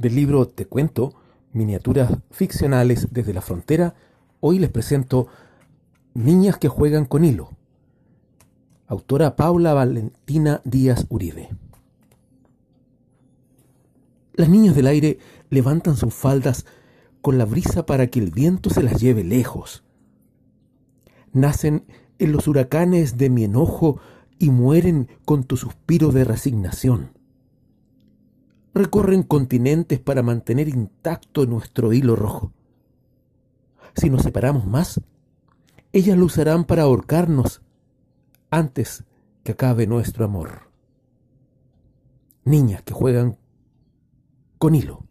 Del libro Te cuento, miniaturas ficcionales desde la frontera, hoy les presento Niñas que juegan con hilo. Autora Paula Valentina Díaz Uribe. Las niñas del aire levantan sus faldas con la brisa para que el viento se las lleve lejos. Nacen en los huracanes de mi enojo y mueren con tu suspiro de resignación. Recorren continentes para mantener intacto nuestro hilo rojo. Si nos separamos más, ellas lo usarán para ahorcarnos antes que acabe nuestro amor. Niñas que juegan con hilo.